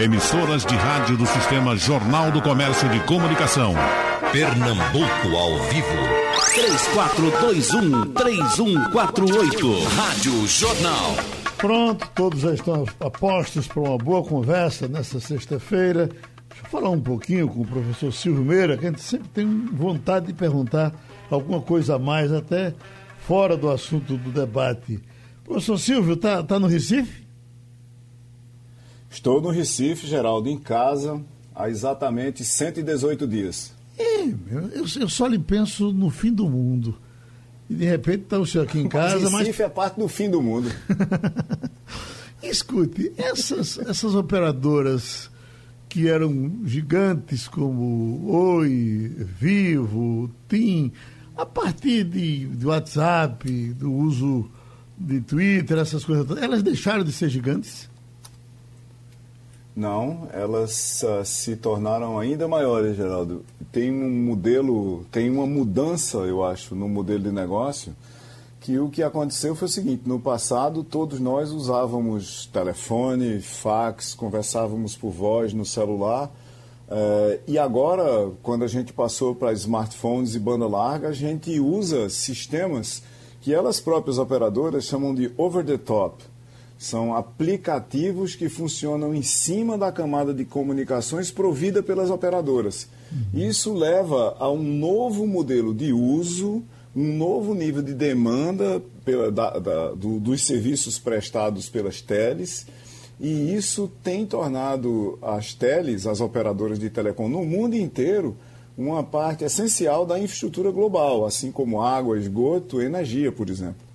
Emissoras de rádio do Sistema Jornal do Comércio de Comunicação. Pernambuco ao vivo. 3421-3148. Rádio Jornal. Pronto, todos já estão apostos para uma boa conversa nesta sexta-feira. Deixa eu falar um pouquinho com o professor Silvio Meira, que a gente sempre tem vontade de perguntar alguma coisa a mais, até fora do assunto do debate. Professor Silvio, está tá no Recife? Estou no Recife, Geraldo, em casa, há exatamente 118 dias. É, eu, eu só lhe penso no fim do mundo. E de repente está o senhor aqui em casa, mas... Recife mas... é parte do fim do mundo. Escute, essas, essas operadoras que eram gigantes como Oi, Vivo, TIM, a partir de, de WhatsApp, do uso de Twitter, essas coisas, elas deixaram de ser gigantes? Não, elas uh, se tornaram ainda maiores, Geraldo. Tem um modelo, tem uma mudança, eu acho, no modelo de negócio, que o que aconteceu foi o seguinte, no passado todos nós usávamos telefone, fax, conversávamos por voz no celular, uh, e agora, quando a gente passou para smartphones e banda larga, a gente usa sistemas que elas próprias operadoras chamam de over the top. São aplicativos que funcionam em cima da camada de comunicações provida pelas operadoras. Uhum. Isso leva a um novo modelo de uso, um novo nível de demanda pela, da, da, do, dos serviços prestados pelas teles. E isso tem tornado as teles, as operadoras de telecom no mundo inteiro, uma parte essencial da infraestrutura global, assim como água, esgoto, energia, por exemplo.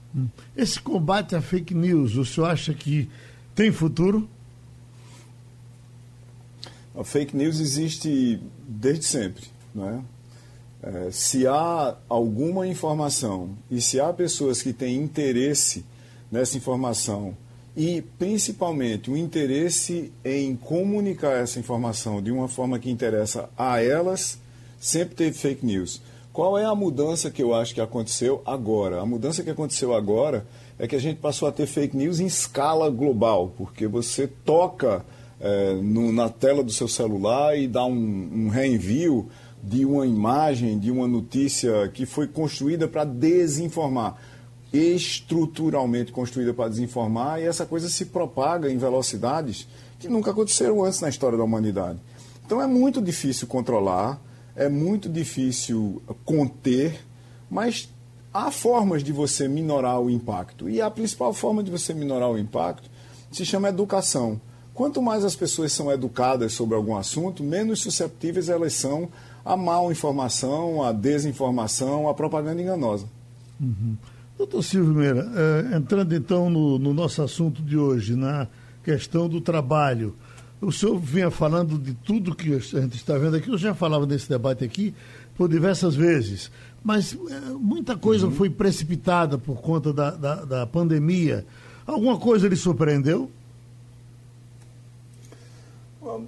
Esse combate à fake news, o senhor acha que tem futuro? A fake news existe desde sempre. Né? É, se há alguma informação e se há pessoas que têm interesse nessa informação e principalmente o interesse em comunicar essa informação de uma forma que interessa a elas, sempre teve fake news. Qual é a mudança que eu acho que aconteceu agora? A mudança que aconteceu agora é que a gente passou a ter fake news em escala global, porque você toca é, no, na tela do seu celular e dá um, um reenvio de uma imagem, de uma notícia que foi construída para desinformar estruturalmente construída para desinformar, e essa coisa se propaga em velocidades que nunca aconteceram antes na história da humanidade. Então é muito difícil controlar, é muito difícil conter, mas há formas de você minorar o impacto. E a principal forma de você minorar o impacto se chama educação. Quanto mais as pessoas são educadas sobre algum assunto, menos susceptíveis elas são à mal informação, à desinformação, à propaganda enganosa. Uhum. Doutor Silvio Meira, eh, entrando então no, no nosso assunto de hoje, na questão do trabalho. O senhor vinha falando de tudo que a gente está vendo aqui, eu já falava nesse debate aqui por diversas vezes, mas é, muita coisa uhum. foi precipitada por conta da, da, da pandemia. Alguma coisa lhe surpreendeu?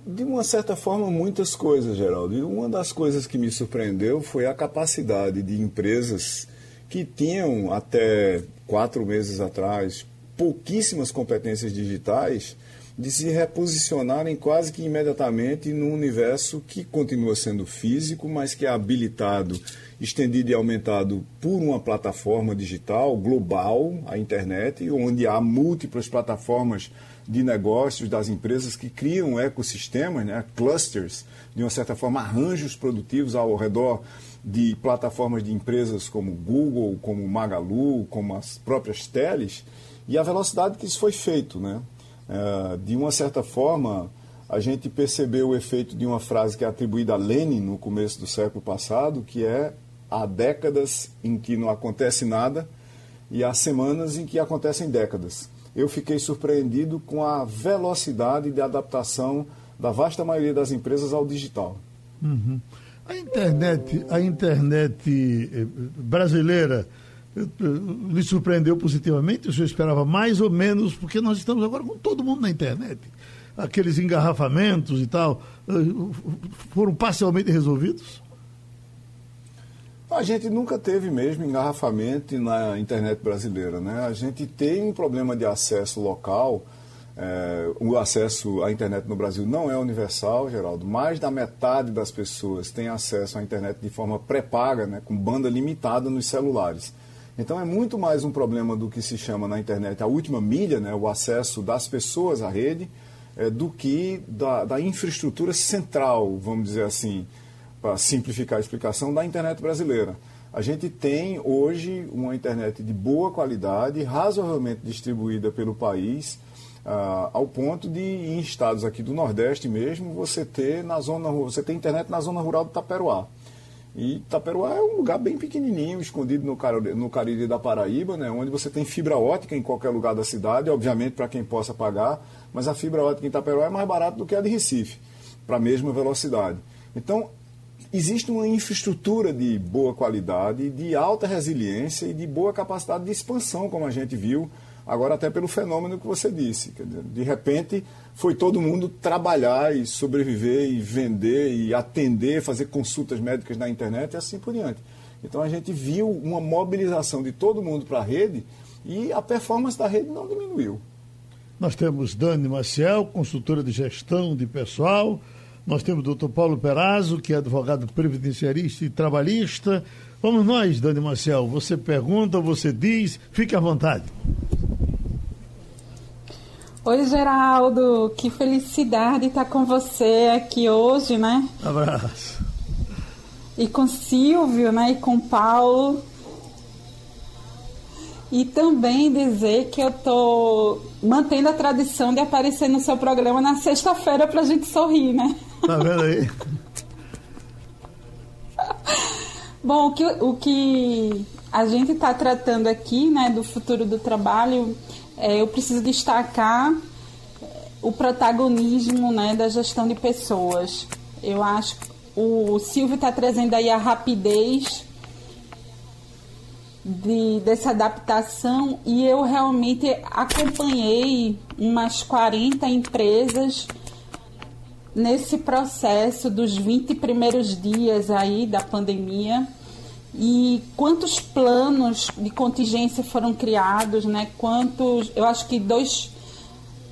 De uma certa forma, muitas coisas, Geraldo. E uma das coisas que me surpreendeu foi a capacidade de empresas que tinham até quatro meses atrás pouquíssimas competências digitais de se reposicionarem quase que imediatamente num universo que continua sendo físico, mas que é habilitado, estendido e aumentado por uma plataforma digital global, a internet, onde há múltiplas plataformas de negócios das empresas que criam ecossistemas, né, clusters, de uma certa forma, arranjos produtivos ao redor de plataformas de empresas como Google, como Magalu, como as próprias teles, e a velocidade que isso foi feito, né? É, de uma certa forma, a gente percebeu o efeito de uma frase que é atribuída a Lenin no começo do século passado, que é há décadas em que não acontece nada e há semanas em que acontecem décadas. Eu fiquei surpreendido com a velocidade de adaptação da vasta maioria das empresas ao digital. Uhum. A internet, a internet eh, brasileira lhe surpreendeu positivamente? O senhor esperava mais ou menos? Porque nós estamos agora com todo mundo na internet. Aqueles engarrafamentos e tal eh, foram parcialmente resolvidos? A gente nunca teve mesmo engarrafamento na internet brasileira. Né? A gente tem um problema de acesso local É, o acesso à internet no Brasil não é universal, Geraldo. Mais da metade das pessoas tem acesso à internet de forma pré-paga, né, com banda limitada nos celulares. Então é muito mais um problema do que se chama na internet a última milha, né, o acesso das pessoas à rede, é, do que da, da infraestrutura central, vamos dizer assim, para simplificar a explicação, da internet brasileira. A gente tem hoje uma internet de boa qualidade, razoavelmente distribuída pelo país, ah, ao ponto de, em estados aqui do Nordeste mesmo, você ter na zona você tem internet na zona rural de Taperoá. E Taperoá é um lugar bem pequenininho, escondido no, no Cariri da Paraíba, né, onde você tem fibra ótica em qualquer lugar da cidade, obviamente para quem possa pagar, mas a fibra ótica em Taperoá é mais barata do que a de Recife, para a mesma velocidade. Então, existe uma infraestrutura de boa qualidade, de alta resiliência e de boa capacidade de expansão, como a gente viu Agora, até pelo fenômeno que você disse. De repente, foi todo mundo trabalhar e sobreviver e vender e atender, fazer consultas médicas na internet e assim por diante. Então, a gente viu uma mobilização de todo mundo para a rede e a performance da rede não diminuiu. Nós temos Dani Maciel, consultora de gestão de pessoal. Nós temos o doutor Paulo Perazzo, que é advogado previdenciarista e trabalhista. Vamos nós, Dani Maciel. Você pergunta, você diz, fique à vontade. Oi, Geraldo, que felicidade estar com você aqui hoje, né? Abraço. E com Silvio, né? E com Paulo. E também dizer que eu tô mantendo a tradição de aparecer no seu programa na sexta-feira pra gente sorrir, né? Tá vendo aí? Bom, o que, o que a gente está tratando aqui, né, do futuro do trabalho, é, eu preciso destacar o protagonismo né, da gestão de pessoas. Eu acho que o Silvio está trazendo aí a rapidez de, dessa adaptação e eu realmente acompanhei umas 40 empresas nesse processo dos 20 primeiros dias aí da pandemia e quantos planos de contingência foram criados, né? Quantos, eu acho que dois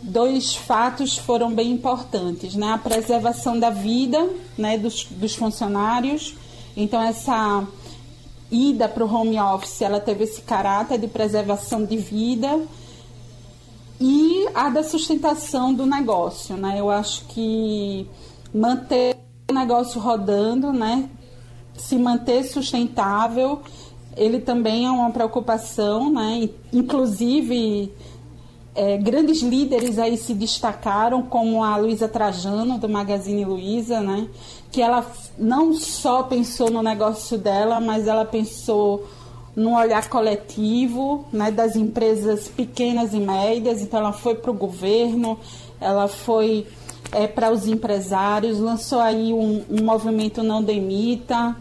dois fatos foram bem importantes, né? A preservação da vida, né, dos, dos funcionários. Então essa ida para o home office, ela teve esse caráter de preservação de vida e a da sustentação do negócio, né? Eu acho que manter o negócio rodando, né? Se manter sustentável, ele também é uma preocupação, né? Inclusive, é, grandes líderes aí se destacaram, como a Luísa Trajano, do Magazine Luiza, né? Que ela não só pensou no negócio dela, mas ela pensou no olhar coletivo, né? Das empresas pequenas e médias. Então, ela foi para o governo, ela foi é, para os empresários, lançou aí um, um movimento Não Demita.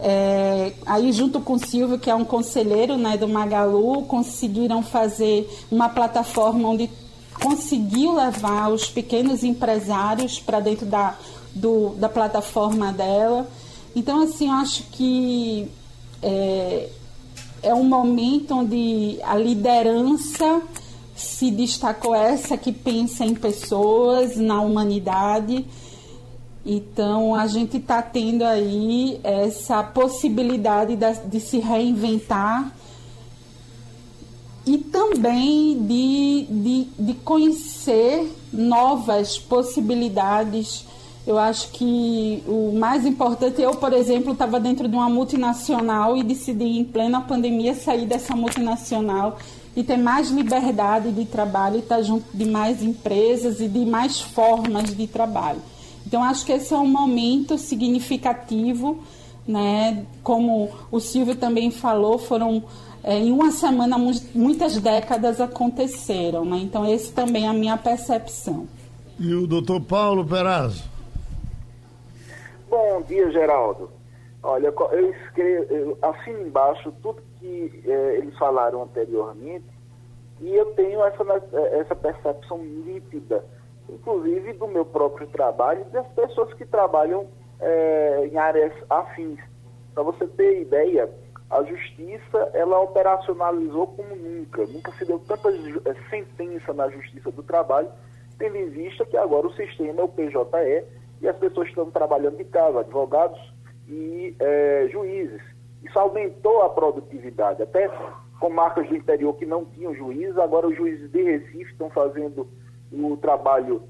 É, aí junto com o Silvio, que é um conselheiro né, do Magalu, conseguiram fazer uma plataforma onde conseguiu levar os pequenos empresários para dentro da, do, da plataforma dela. Então, assim, eu acho que é, é um momento onde a liderança se destacou essa que pensa em pessoas, na humanidade. Então, a gente está tendo aí essa possibilidade de, se reinventar e também de, de, de conhecer novas possibilidades. Eu acho que o mais importante, eu, por exemplo, estava dentro de uma multinacional e decidi, em plena pandemia, sair dessa multinacional e ter mais liberdade de trabalho e estar junto de mais empresas e de mais formas de trabalho. Então, acho que esse é um momento significativo, né? Como o Silvio também falou, foram é, em uma semana muitas décadas aconteceram, né? Então, esse também é a minha percepção. E o doutor Paulo Perazzo? Bom dia, Geraldo. Olha, eu escrevo, eu assino embaixo tudo que é, eles falaram anteriormente e eu tenho essa, eh, essa percepção nítida, inclusive do meu próprio trabalho e das pessoas que trabalham é, em áreas afins. Para você ter ideia, a justiça ela operacionalizou como nunca. Nunca se deu tanta eh, sentença na justiça do trabalho, tendo em vista que agora o sistema é o PJE e as pessoas estão trabalhando de casa, advogados e juízes. Isso aumentou a produtividade. Até com marcas do interior que não tinham juízes, agora os juízes de Recife estão fazendo o trabalho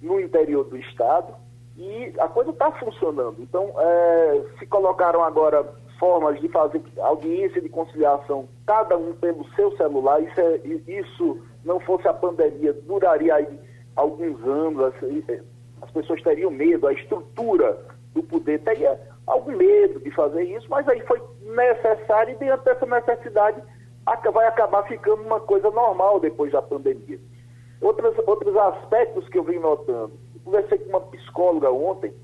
no interior do estado e a coisa está funcionando. Então, é, se colocaram agora formas de fazer audiência de conciliação, cada um pelo seu celular, isso, é, isso não fosse a pandemia, duraria aí alguns anos, assim, é, as pessoas teriam medo, a estrutura do poder teria algum medo de fazer isso, mas aí foi necessário e diante dessa necessidade vai acabar ficando uma coisa normal depois da pandemia. Outros, outros aspectos que eu vim notando, eu conversei com uma psicóloga ontem,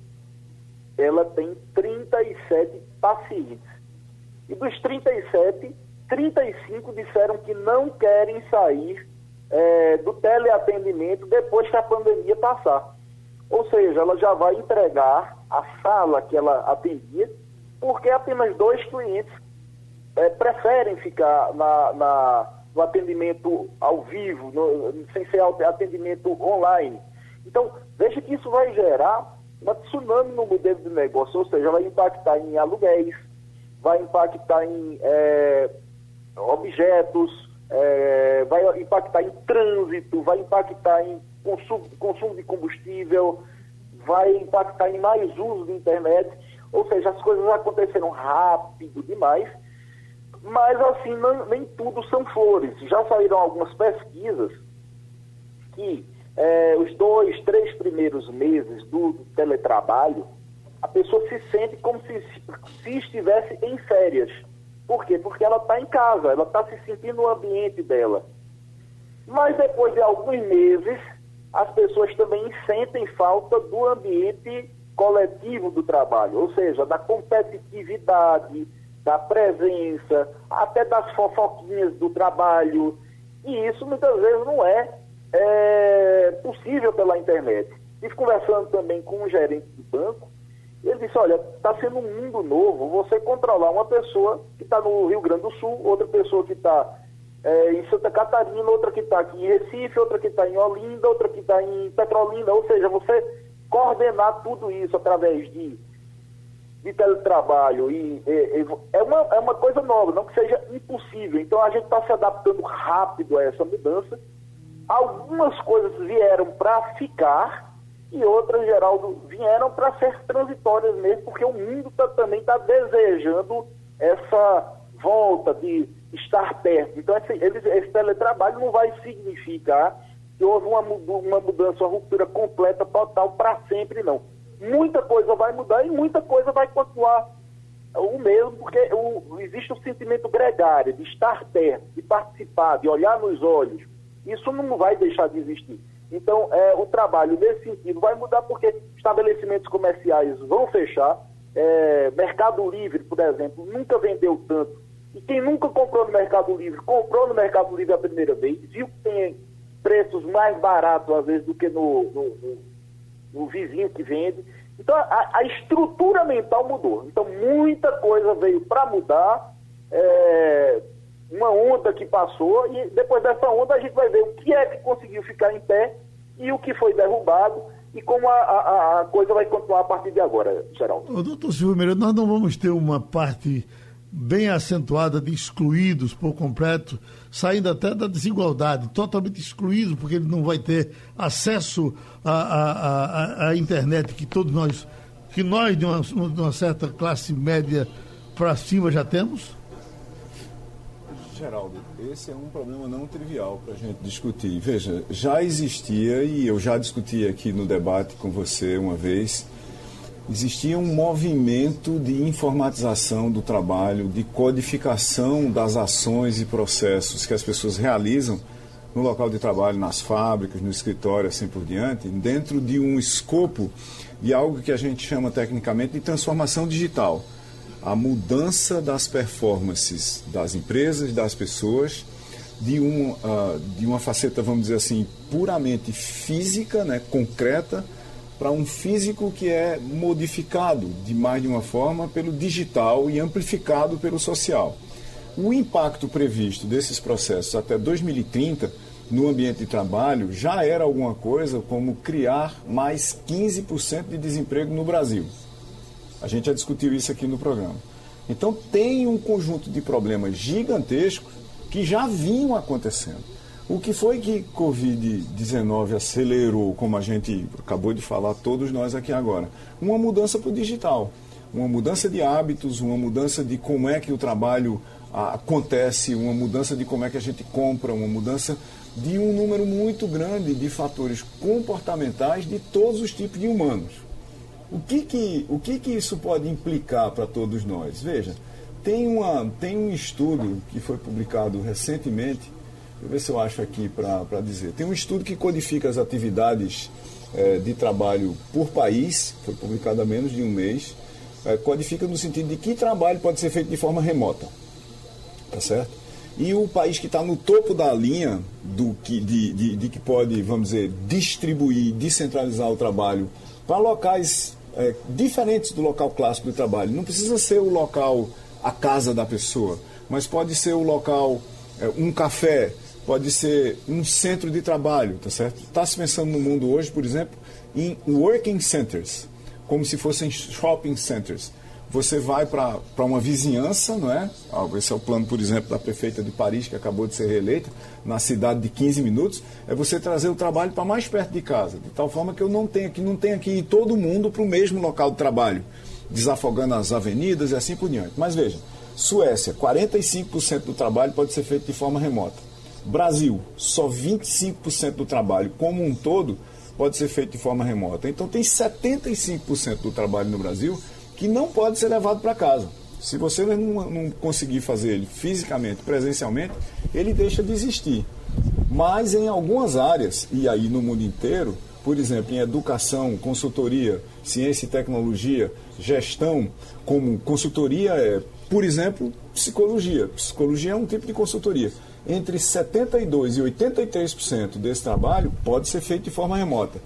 ela tem 37 pacientes. E dos 37, 35 disseram que não querem sair é, do teleatendimento depois que a pandemia passar. Ou seja, ela já vai entregar a sala que ela atendia, porque apenas dois clientes é, preferem ficar na, na, no atendimento ao vivo, no, sem ser atendimento online. Então, veja que isso vai gerar uma tsunami no modelo de negócio, ou seja, vai impactar em aluguéis, vai impactar em é, objetos, é, vai impactar em trânsito, vai impactar em consumo, consumo de combustível, vai impactar em mais uso de internet, ou seja, as coisas aconteceram rápido demais, mas assim, não, nem tudo são flores. Já saíram algumas pesquisas que é, os dois, três primeiros meses do, teletrabalho, a pessoa se sente como se, se estivesse em férias. Por quê? Porque ela está em casa, ela está se sentindo no ambiente dela. Mas depois de alguns meses, as pessoas também sentem falta do ambiente coletivo do trabalho, ou seja, da competitividade, da presença, até das fofoquinhas do trabalho. E isso muitas vezes não é, é possível pela internet. Estive conversando também com um gerente de banco, ele disse, olha, está sendo um mundo novo você controlar uma pessoa que está no Rio Grande do Sul, outra pessoa que está é, em Santa Catarina, outra que está aqui em Recife, outra que está em Olinda, outra que está em Petrolina, ou seja, você coordenar tudo isso através de de teletrabalho e, e, é, uma, é uma coisa nova, não que seja impossível. Então a gente está se adaptando rápido a essa mudança. Algumas coisas vieram para ficar e outras, Geraldo, vieram para ser transitórias mesmo, porque o mundo tá, também está desejando essa volta de estar perto. Então esse, esse teletrabalho não vai significar que houve uma, uma mudança, uma ruptura completa, total, para sempre, não muita coisa vai mudar e muita coisa vai continuar o mesmo, porque o, existe o sentimento gregário de estar perto, de participar, de olhar nos olhos. Isso não vai deixar de existir. Então, é, o trabalho nesse sentido vai mudar porque estabelecimentos comerciais vão fechar. É, Mercado Livre, por exemplo, nunca vendeu tanto. E quem nunca comprou no Mercado Livre, comprou no Mercado Livre a primeira vez, viu que tem preços mais baratos, às vezes, do que no, no, no o vizinho que vende. Então a, a estrutura mental mudou. Então muita coisa veio para mudar. É, uma onda que passou e depois dessa onda a gente vai ver o que é que conseguiu ficar em pé e o que foi derrubado e como a, a, a coisa vai continuar a partir de agora, Geraldo. Doutor Silvio Meira, nós não vamos ter uma parte bem acentuada de excluídos por completo, saindo até da desigualdade, totalmente excluídos, porque ele não vai ter acesso à, à, à, internet que todos nós, que nós de uma, de uma certa classe média para cima já temos? Geraldo, esse é um problema não trivial para a gente discutir. Veja, já existia, e eu já discuti aqui no debate com você uma vez, existia um movimento de informatização do trabalho, de codificação das ações e processos que as pessoas realizam no local de trabalho, nas fábricas, no escritório, assim por diante, dentro de um escopo de algo que a gente chama tecnicamente de transformação digital. A mudança das performances das empresas, das pessoas, de, um, uh, de uma faceta, vamos dizer assim, puramente física, né, concreta, para um físico que é modificado de mais de uma forma pelo digital e amplificado pelo social. O impacto previsto desses processos até 2030 no ambiente de trabalho já era alguma coisa como criar mais 15% de desemprego no Brasil. A gente já discutiu isso aqui no programa. Então tem um conjunto de problemas gigantescos que já vinham acontecendo. O que foi que Covid-19 acelerou, como a gente acabou de falar, todos nós aqui agora? Uma mudança para o digital, uma mudança de hábitos, uma mudança de como é que o trabalho acontece, uma mudança de como é que a gente compra, uma mudança de um número muito grande de fatores comportamentais de todos os tipos de humanos. O que, que, o que, que isso pode implicar para todos nós? Veja, tem, uma, tem um estudo que foi publicado recentemente, deixa eu ver se eu acho aqui para dizer. Tem um estudo que codifica as atividades é, de trabalho por país, foi publicado há menos de um mês, é, codifica no sentido de que trabalho pode ser feito de forma remota. Tá certo? E o país que está no topo da linha do que, de, de, de, que pode, vamos dizer, distribuir, descentralizar o trabalho para locais é, diferentes do local clássico de trabalho. Não precisa ser o local, a casa da pessoa, mas pode ser o local, é, um café, pode ser um centro de trabalho, tá certo? Está se pensando no mundo hoje, por exemplo, em working centers, como se fossem shopping centers você vai para uma vizinhança, não é? Ah, esse é o plano, por exemplo, da prefeita de Paris, que acabou de ser reeleita, na cidade de 15 minutos, é você trazer o trabalho para mais perto de casa, de tal forma que eu não tenha que não tenha que ir todo mundo para o mesmo local de trabalho, desafogando as avenidas e assim por diante. Mas veja, Suécia, 45% do trabalho pode ser feito de forma remota. Brasil, só 25% do trabalho como um todo pode ser feito de forma remota. Então tem 75% do trabalho no Brasil que não pode ser levado para casa. Se você não, não, conseguir fazer ele fisicamente, presencialmente, ele deixa de existir. Mas em algumas áreas, e aí no mundo inteiro, por exemplo, em educação, consultoria, ciência e tecnologia, gestão, como consultoria é, por exemplo, psicologia. Psicologia é um tipo de consultoria. Entre 72% e 83% desse trabalho pode ser feito de forma remota.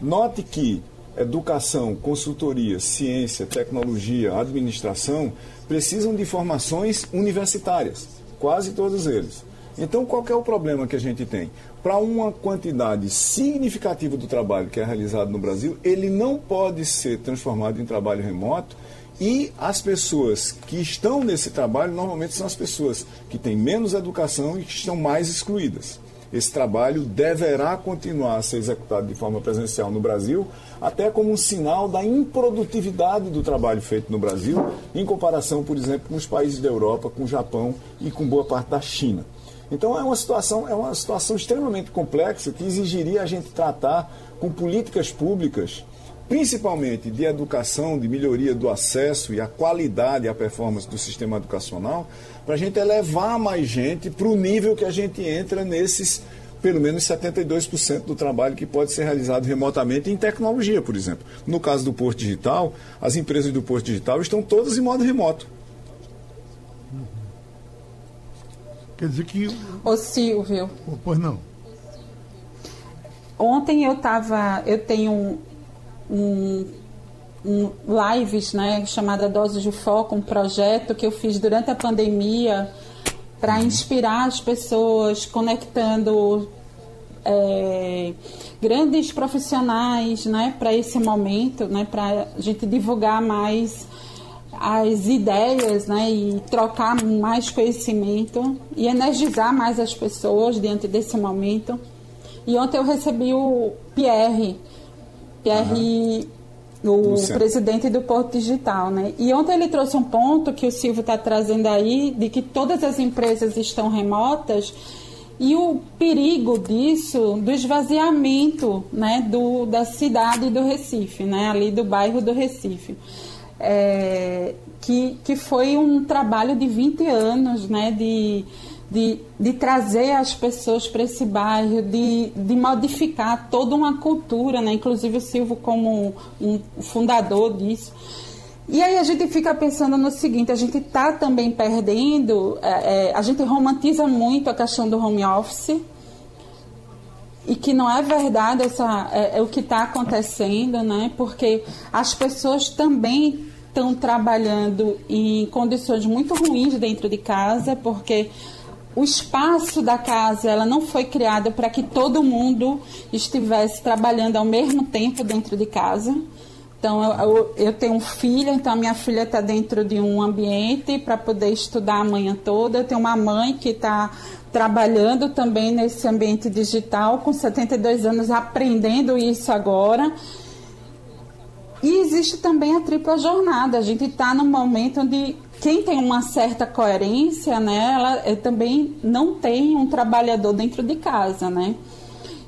Note que educação, consultoria, ciência, tecnologia, administração, precisam de formações universitárias, quase todos eles. Então, qual é o problema que a gente tem? Para uma quantidade significativa do trabalho que é realizado no Brasil, ele não pode ser transformado em trabalho remoto e as pessoas que estão nesse trabalho normalmente são as pessoas que têm menos educação e que estão mais excluídas. Esse trabalho deverá continuar a ser executado de forma presencial no Brasil, até como um sinal da improdutividade do trabalho feito no Brasil, em comparação, por exemplo, com os países da Europa, com o Japão e com boa parte da China. Então é uma situação, é uma situação extremamente complexa que exigiria a gente tratar com políticas públicas principalmente de educação, de melhoria do acesso e a qualidade e a performance do sistema educacional, para a gente elevar mais gente para o nível que a gente entra nesses pelo menos 72% do trabalho que pode ser realizado remotamente em tecnologia, por exemplo. No caso do Porto Digital, as empresas do Porto Digital estão todas em modo remoto. Quer dizer que. Ô Silvio. Pois não. Ontem eu estava. Eu tenho um, um, lives, né, chamada Doses de Foco, um projeto que eu fiz durante a pandemia para inspirar as pessoas, conectando é, grandes profissionais, né, para esse momento, né, para a gente divulgar mais as ideias, né, e trocar mais conhecimento e energizar mais as pessoas diante desse momento. E ontem eu recebi o Pierre, Pierre, uhum. o presidente do Porto Digital, né? E ontem ele trouxe um ponto que o Silvio está trazendo aí, de que todas as empresas estão remotas e o perigo disso, do esvaziamento né, do, da cidade do Recife, né, ali do bairro do Recife. É, que, que foi um trabalho de 20 anos né, de de, de trazer as pessoas para esse bairro, de, de modificar toda uma cultura, né? inclusive o Silvio como um fundador disso. E aí a gente fica pensando no seguinte, a gente está também perdendo, é, é, a gente romantiza muito a questão do home office, e que não é verdade essa, é, é o que está acontecendo, né? Porque as pessoas também estão trabalhando em condições muito ruins dentro de casa, porque o espaço da casa ela não foi criada para que todo mundo estivesse trabalhando ao mesmo tempo dentro de casa. Então, eu, eu, tenho um filho, então a minha filha está dentro de um ambiente para poder estudar a manhã toda. Eu tenho uma mãe que está trabalhando também nesse ambiente digital, com 72 anos, aprendendo isso agora. E existe também a tripla jornada. A gente está num momento onde quem tem uma certa coerência, né, ela é, também não tem um trabalhador dentro de casa, né?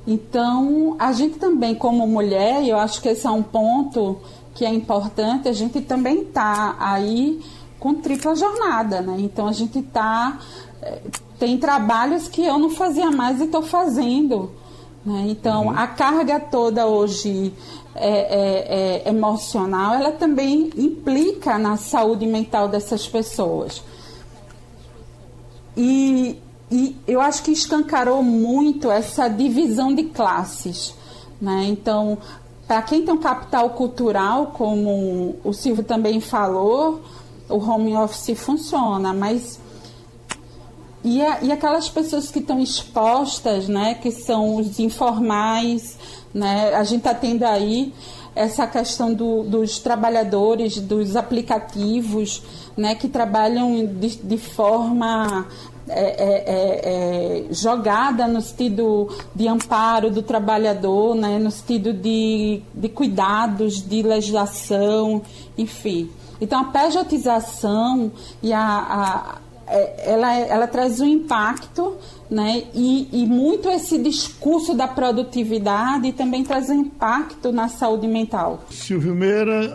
Então, a gente também, como mulher, eu acho que esse é um ponto que é importante, a gente também está aí com tripla jornada, né? Então, a gente está. É, tem trabalhos que eu não fazia mais e estou fazendo. Né? Então, uhum. a carga toda hoje é, é, é, emocional, ela também implica na saúde mental dessas pessoas. E e eu acho que escancarou muito essa divisão de classes. Né? Então, para quem tem um capital cultural, como o Silvio também falou, o home office funciona, mas e, a, e aquelas pessoas que estão expostas, né, que são os informais, né, a gente está tendo aí essa questão do, dos trabalhadores, dos aplicativos, né, que trabalham de, de forma é, é, é, é, jogada no sentido de amparo do trabalhador, né, no sentido de, de cuidados, de legislação, enfim. Então, a pejotização e a, a ela, ela traz um impacto né? E, e, muito esse discurso da produtividade também traz um impacto na saúde mental. Silvio Meira,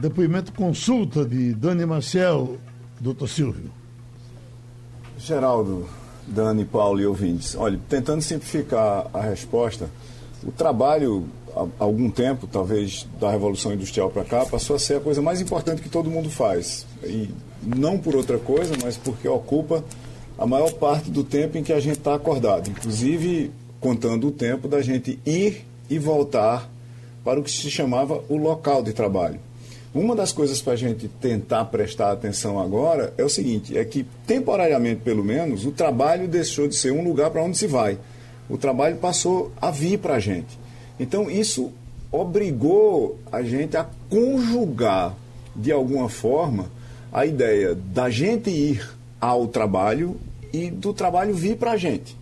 depoimento consulta de Dani Marcel, doutor Silvio. Geraldo, Dani, Paulo e ouvintes, olha, tentando simplificar a resposta, o trabalho, há algum tempo, talvez da Revolução Industrial para cá, passou a ser a coisa mais importante que todo mundo faz. E não por outra coisa, mas porque ocupa a maior parte do tempo em que a gente está acordado, inclusive contando o tempo da gente ir e voltar para o que se chamava o local de trabalho. Uma das coisas para a gente tentar prestar atenção agora é o seguinte: é que, temporariamente pelo menos, o trabalho deixou de ser um lugar para onde se vai. O trabalho passou a vir para a gente. Então, isso obrigou a gente a conjugar, de alguma forma, a ideia da gente ir ao trabalho e do trabalho vir para a gente.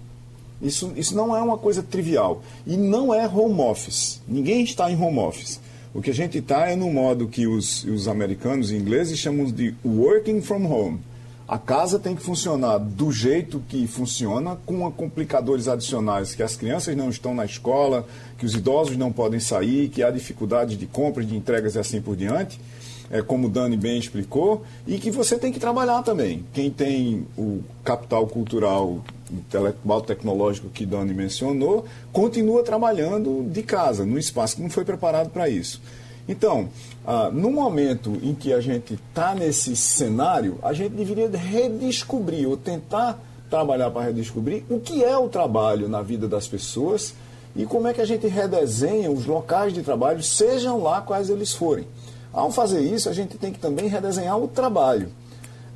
Isso, isso não é uma coisa trivial. E não é home office. Ninguém está em home office. O que a gente está é no modo que os, os americanos e ingleses chamam de working from home. A casa tem que funcionar do jeito que funciona, com complicadores adicionais, que as crianças não estão na escola, que os idosos não podem sair, que há dificuldades de compras, de entregas e assim por diante, é, como o Dani bem explicou, e que você tem que trabalhar também. Quem tem o capital cultural intelectual tecnológico que Dani mencionou, continua trabalhando de casa, no espaço que não foi preparado para isso. Então, ah, no momento em que a gente está nesse cenário, a gente deveria redescobrir ou tentar trabalhar para redescobrir o que é o trabalho na vida das pessoas e como é que a gente redesenha os locais de trabalho, sejam lá quais eles forem. Ao fazer isso, a gente tem que também redesenhar o trabalho.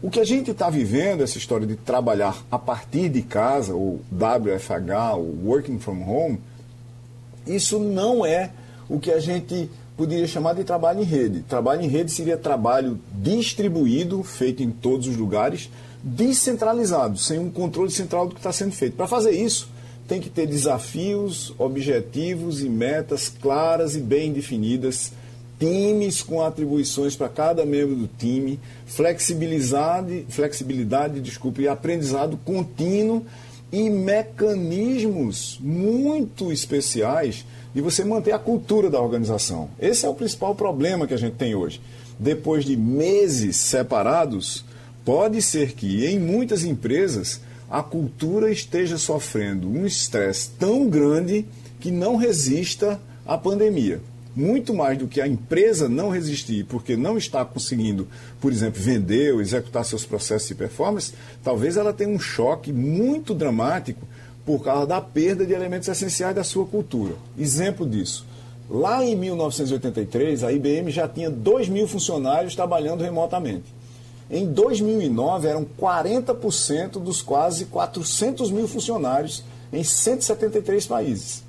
O que a gente está vivendo, essa história de trabalhar a partir de casa, ou WFH, ou Working from Home, isso não é o que a gente poderia chamar de trabalho em rede. Trabalho em rede seria trabalho distribuído, feito em todos os lugares, descentralizado, sem um controle central do que está sendo feito. Para fazer isso, tem que ter desafios, objetivos e metas claras e bem definidas times com atribuições para cada membro do time, flexibilidade, flexibilidade, desculpe, e aprendizado contínuo e mecanismos muito especiais de você manter a cultura da organização. Esse é o principal problema que a gente tem hoje. Depois de meses separados, pode ser que em muitas empresas a cultura esteja sofrendo um estresse tão grande que não resista à pandemia muito mais do que a empresa não resistir porque não está conseguindo, por exemplo, vender ou executar seus processos de performance, talvez ela tenha um choque muito dramático por causa da perda de elementos essenciais da sua cultura. Exemplo disso. Lá em 1983, a IBM já tinha 2 mil funcionários trabalhando remotamente. Em 2009, eram 40% dos quase 400 mil funcionários em 173 países.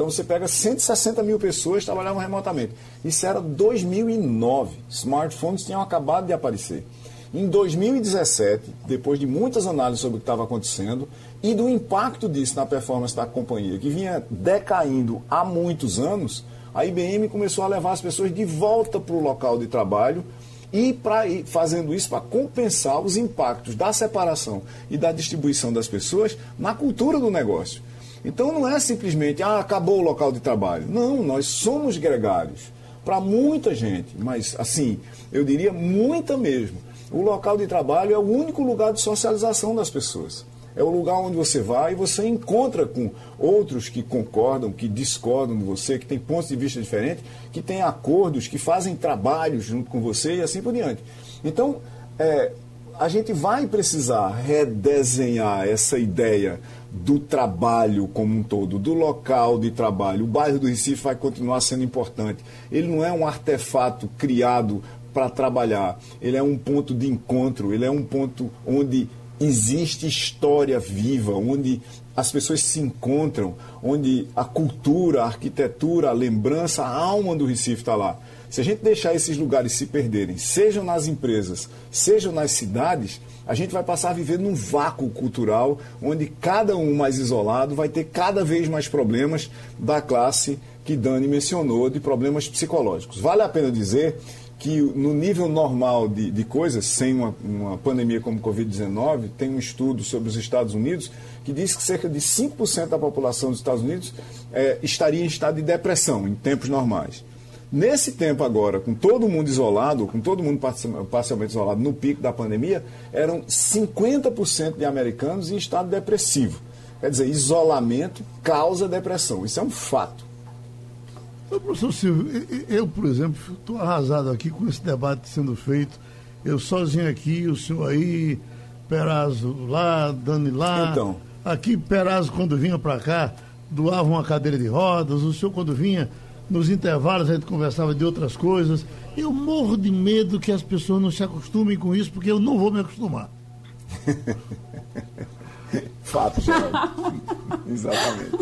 Então você pega 160 mil pessoas que trabalhavam remotamente. Isso era 2009. Smartphones tinham acabado de aparecer. Em 2017, depois de muitas análises sobre o que estava acontecendo e do impacto disso na performance da companhia, que vinha decaindo há muitos anos, a IBM começou a levar as pessoas de volta para o local de trabalho e para fazendo isso para compensar os impactos da separação e da distribuição das pessoas na cultura do negócio. Então não é simplesmente, ah, acabou o local de trabalho. Não, nós somos gregários para muita gente, mas assim, eu diria muita mesmo o local de trabalho é o único lugar de socialização das pessoas. É o lugar onde você vai e você encontra com outros que concordam, que discordam de você, que têm pontos de vista diferentes, que têm acordos, que fazem trabalhos junto com você e assim por diante. Então, é, a gente vai precisar redesenhar essa ideia do trabalho como um todo, do local de trabalho. O bairro do Recife vai continuar sendo importante. Ele não é um artefato criado para trabalhar. Ele é um ponto de encontro, ele é um ponto onde existe história viva, onde as pessoas se encontram, onde a cultura, a arquitetura, a lembrança, a alma do Recife está lá. Se a gente deixar esses lugares se perderem, sejam nas empresas, sejam nas cidades, a gente vai passar a viver num vácuo cultural, onde cada um mais isolado vai ter cada vez mais problemas da classe que Dani mencionou, de problemas psicológicos. Vale a pena dizer que no nível normal de, de coisas, sem uma, uma pandemia como Covid-19, tem um estudo sobre os Estados Unidos que diz que cerca de 5% da população dos Estados Unidos é, estaria em estado de depressão em tempos normais. Nesse tempo agora, com todo mundo isolado, com todo mundo parcialmente isolado no pico da pandemia, eram 50% de americanos em estado depressivo. Quer dizer, isolamento causa depressão. Isso é um fato. Professor Silvio, eu, por exemplo, estou arrasado aqui com esse debate sendo feito. Eu sozinho aqui, o senhor aí, Perazzo lá, Dani lá. Então. Aqui, Perazzo, quando vinha para cá, doava uma cadeira de rodas. O senhor, quando vinha, nos intervalos, a gente conversava de outras coisas. Eu morro de medo que as pessoas não se acostumem com isso, porque eu não vou me acostumar. Fato, Geraldo. Exatamente.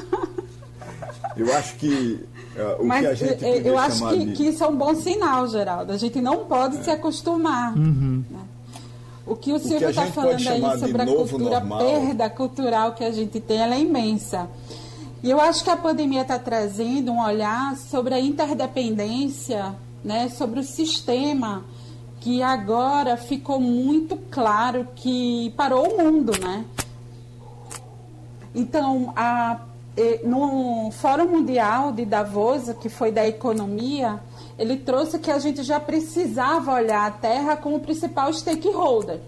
Eu acho que uh, o Mas, que a gente eu, eu acho que, de... que, isso é um bom sinal, Geraldo. A gente não pode é. se acostumar. Uhum. Né? O que o Silvio está falando aí sobre a cultura, normal. perda cultural que a gente tem, ela é imensa. E eu acho que a pandemia está trazendo um olhar sobre a interdependência, né, sobre o sistema, que agora ficou muito claro que parou o mundo, né? Então, a no Fórum Mundial de Davos, que foi da economia, ele trouxe que a gente já precisava olhar a Terra como principal stakeholder.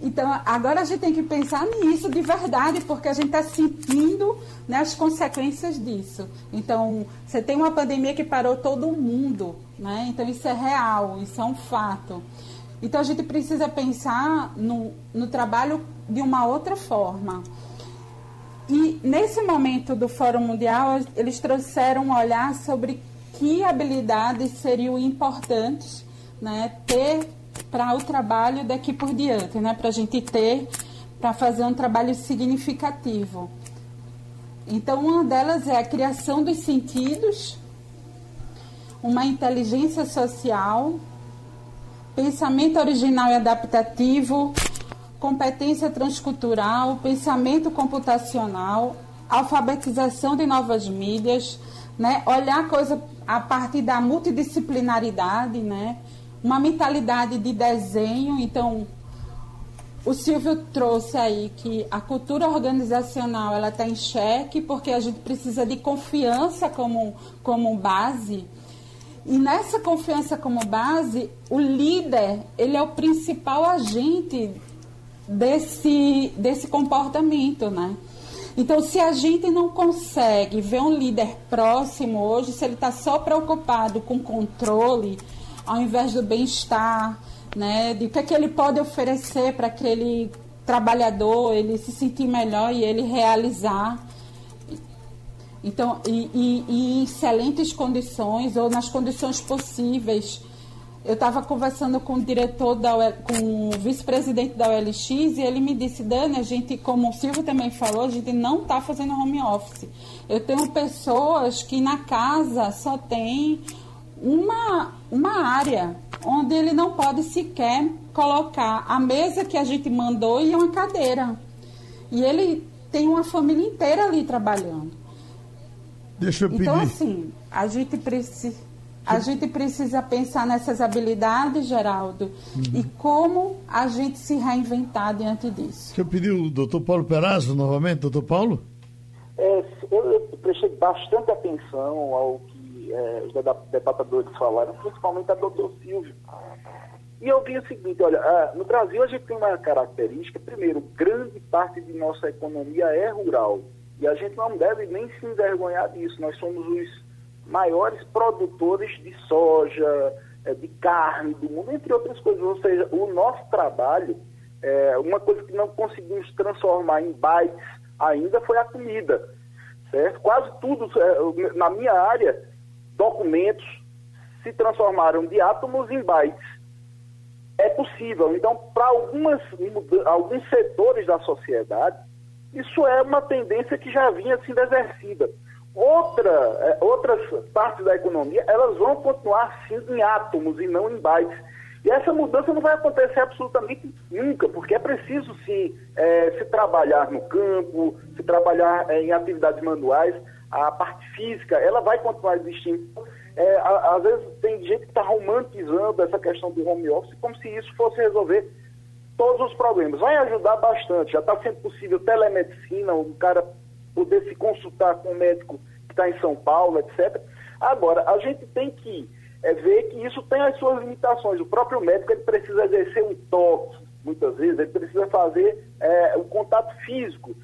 Então, agora a gente tem que pensar nisso de verdade, porque a gente está sentindo né, as consequências disso. Então, você tem uma pandemia que parou todo mundo, né? então isso é real, isso é um fato. Então, a gente precisa pensar no, no trabalho de uma outra forma. E nesse momento do Fórum Mundial, eles trouxeram um olhar sobre que habilidades seriam importantes né, ter para o trabalho daqui por diante, né, para a gente ter, para fazer um trabalho significativo. Então, uma delas é a criação dos sentidos, uma inteligência social, pensamento original e adaptativo, competência transcultural, pensamento computacional, alfabetização de novas mídias, né? olhar a coisa a partir da multidisciplinaridade, né? Uma mentalidade de desenho. Então, o Silvio trouxe aí que a cultura organizacional ela está em xeque porque a gente precisa de confiança como, como base. E nessa confiança como base, o líder ele é o principal agente desse, desse comportamento, né? Então, se a gente não consegue ver um líder próximo hoje, se ele está só preocupado com controle, ao invés do bem-estar, né, de o que, é que ele pode oferecer para aquele trabalhador ele se sentir melhor e ele realizar. Então e, e, e em excelentes condições ou nas condições possíveis. Eu estava conversando com o diretor da com o vice-presidente da OLX e ele me disse, Dani, a gente, como o Silvio também falou, a gente não está fazendo home office. Eu tenho pessoas que na casa só tem uma, uma área onde ele não pode sequer colocar a mesa que a gente mandou e uma cadeira. E ele tem uma família inteira ali trabalhando. Deixa eu então, pedir. Então, assim, a gente precisa a gente precisa pensar nessas habilidades, Geraldo, uhum. e como a gente se reinventar diante disso. Deixa eu pedir o doutor Paulo Perazzo novamente, doutor Paulo? É, eu prestei bastante atenção ao que é, os debatadores falaram, principalmente a doutor Silvio. E eu vi o seguinte, olha, ah, no Brasil a gente tem uma característica, primeiro, grande parte de nossa economia é rural. E a gente não deve nem se envergonhar disso. Nós somos os maiores produtores de soja, é, de carne do mundo, entre outras coisas. Ou seja, o nosso trabalho, é, uma coisa que não conseguimos transformar em bytes ainda foi a comida. Certo? Quase tudo, na minha área, documentos se transformaram de átomos em bytes. É possível. Então, para alguns setores da sociedade, isso é uma tendência que já vinha sendo exercida. Outra, é, outras partes da economia, elas vão continuar sim em átomos e não em bytes. E essa mudança não vai acontecer absolutamente nunca, porque é preciso sim é, se trabalhar no campo, se trabalhar é, em atividades manuais. A parte física, ela vai continuar existindo. É, às vezes tem gente que está romantizando essa questão do home office como se isso fosse resolver todos os problemas. Vai ajudar bastante. Já está sendo possível telemedicina, o cara poder se consultar com o médico que está em São Paulo, etc. Agora, a gente tem que é, ver que isso tem as suas limitações. O próprio médico ele precisa exercer um toque, muitas vezes, ele precisa fazer é, um contato físico.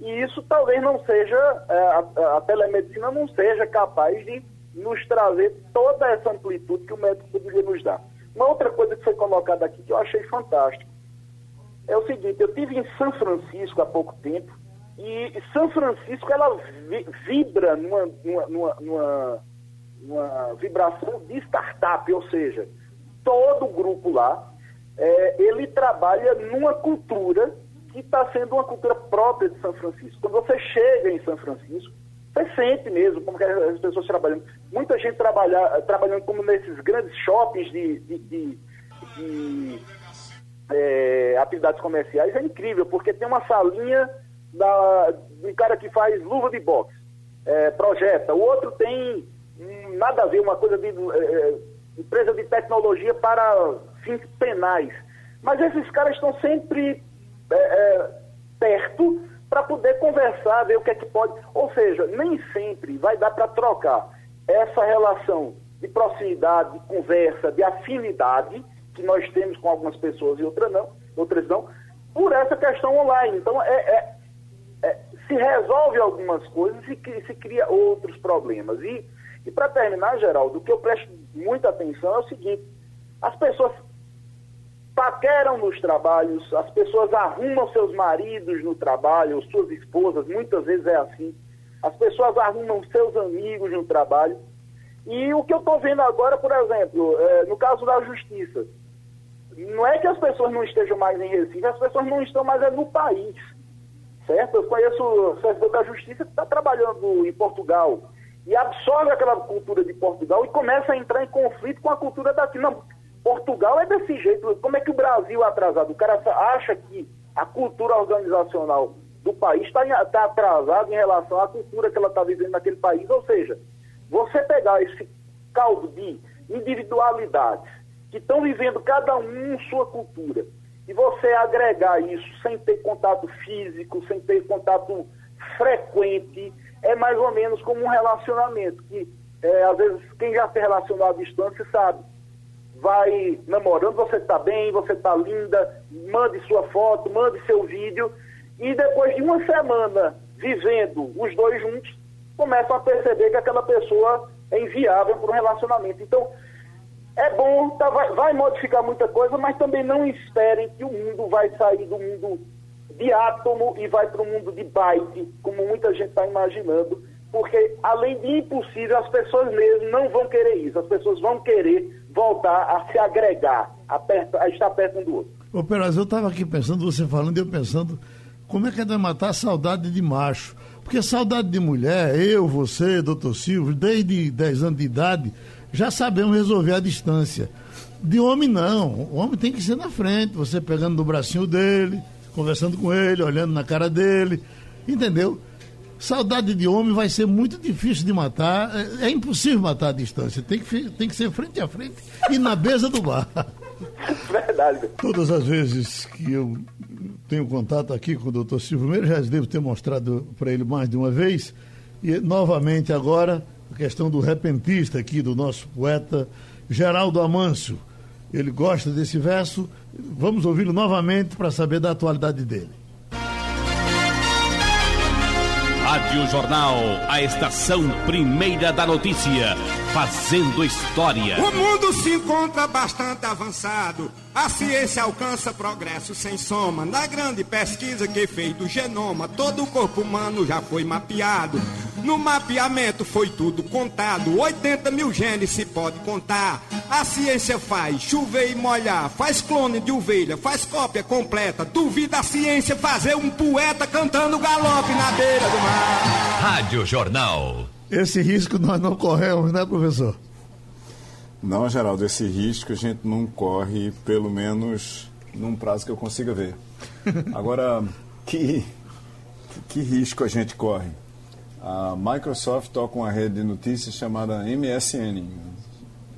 E isso talvez não seja, é, a, a telemedicina não seja capaz de nos trazer toda essa amplitude que o médico poderia nos dar. Uma outra coisa que foi colocada aqui que eu achei fantástico é o seguinte, eu tive em São Francisco há pouco tempo e São Francisco, ela vibra numa, numa, numa, numa vibração de startup, ou seja, todo o grupo lá, é, ele trabalha numa cultura que está sendo uma cultura própria de São Francisco. Quando você chega em São Francisco, você sente mesmo como as pessoas trabalhando. Muita gente trabalha, trabalhando como nesses grandes shoppings de, de, de, de é, atividades comerciais. É incrível, porque tem uma salinha da, um cara que faz luva de boxe, é, projeta. O outro tem hum, nada a ver, uma coisa de é, é, empresa de tecnologia para fins penais. Mas esses caras estão sempre é, é, perto para poder conversar, ver o que é que pode. Ou seja, nem sempre vai dar para trocar essa relação de proximidade, de conversa, de afinidade que nós temos com algumas pessoas e outras não, outras não, por essa questão online. Então, é, é é, se resolve algumas coisas e se cria outros problemas. E, e para terminar, Geraldo, o que eu presto muita atenção é o seguinte: as pessoas paqueram nos trabalhos, as pessoas arrumam seus maridos no trabalho, suas esposas, muitas vezes é assim. As pessoas arrumam seus amigos no trabalho. E o que eu estou vendo agora, por exemplo, é, no caso da justiça, não é que as pessoas não estejam mais em Recife, as pessoas não estão mais é no país certo? Eu conheço o servidor da justiça que está trabalhando em Portugal e absorve aquela cultura de Portugal e começa a entrar em conflito com a cultura daqui. Não, Portugal é desse jeito. Como é que o Brasil é atrasado? O cara acha que a cultura organizacional do país está tá atrasada em relação à cultura que ela está vivendo naquele país. Ou seja, você pegar esse caldo de individualidades que estão vivendo cada um sua cultura e você agregar isso sem ter contato físico, sem ter contato frequente, é mais ou menos como um relacionamento, que é, às vezes quem já se relacionou à distância sabe. Vai namorando, você está bem, você está linda, mande sua foto, mande seu vídeo, e depois de uma semana vivendo os dois juntos, começam a perceber que aquela pessoa é inviável para um relacionamento. Então, é bom, tá, vai, vai, modificar muita coisa, mas também não esperem que o mundo vai sair do mundo de átomo e vai para o mundo de byte, como muita gente está imaginando, porque além de impossível, as pessoas mesmo não vão querer isso, as pessoas vão querer voltar a se agregar, a, perto, a estar perto um do outro. Ô Peraz, eu estava aqui pensando, você falando, eu pensando, como é que é de matar a saudade de macho? Porque saudade de mulher, eu, você, doutor Silvio, desde 10 anos de idade, já sabemos resolver a distância. De homem, não. O homem tem que ser na frente, você pegando no bracinho dele, conversando com ele, olhando na cara dele, entendeu? Saudade de homem vai ser muito difícil de matar, é, é impossível matar a distância, tem que, tem que ser frente a frente e na mesa do bar. Verdade. Todas as vezes que eu tenho contato aqui com o doutor Silvio Meira, já devo ter mostrado para ele mais de uma vez, e novamente agora a questão do repentista aqui, do nosso poeta Geraldo Amâncio. Ele gosta desse verso, vamos ouvi-lo novamente para saber da atualidade dele. Rádio Jornal, a estação primeira da notícia, fazendo história. O mundo se encontra bastante avançado. A ciência alcança progresso sem soma. Na grande pesquisa que fez do genoma, todo o corpo humano já foi mapeado. No mapeamento foi tudo contado. 80 mil genes se pode contar. A ciência faz chover e molhar. Faz clone de ovelha, faz cópia completa. Duvida a ciência fazer um poeta cantando galope na beira do mar. Rádio Jornal. Esse risco nós não corremos, né, professor? Não, Geraldo, esse risco a gente não corre, pelo menos num prazo que eu consiga ver. Agora, que, que risco a gente corre? A Microsoft toca uma rede de notícias chamada MSN,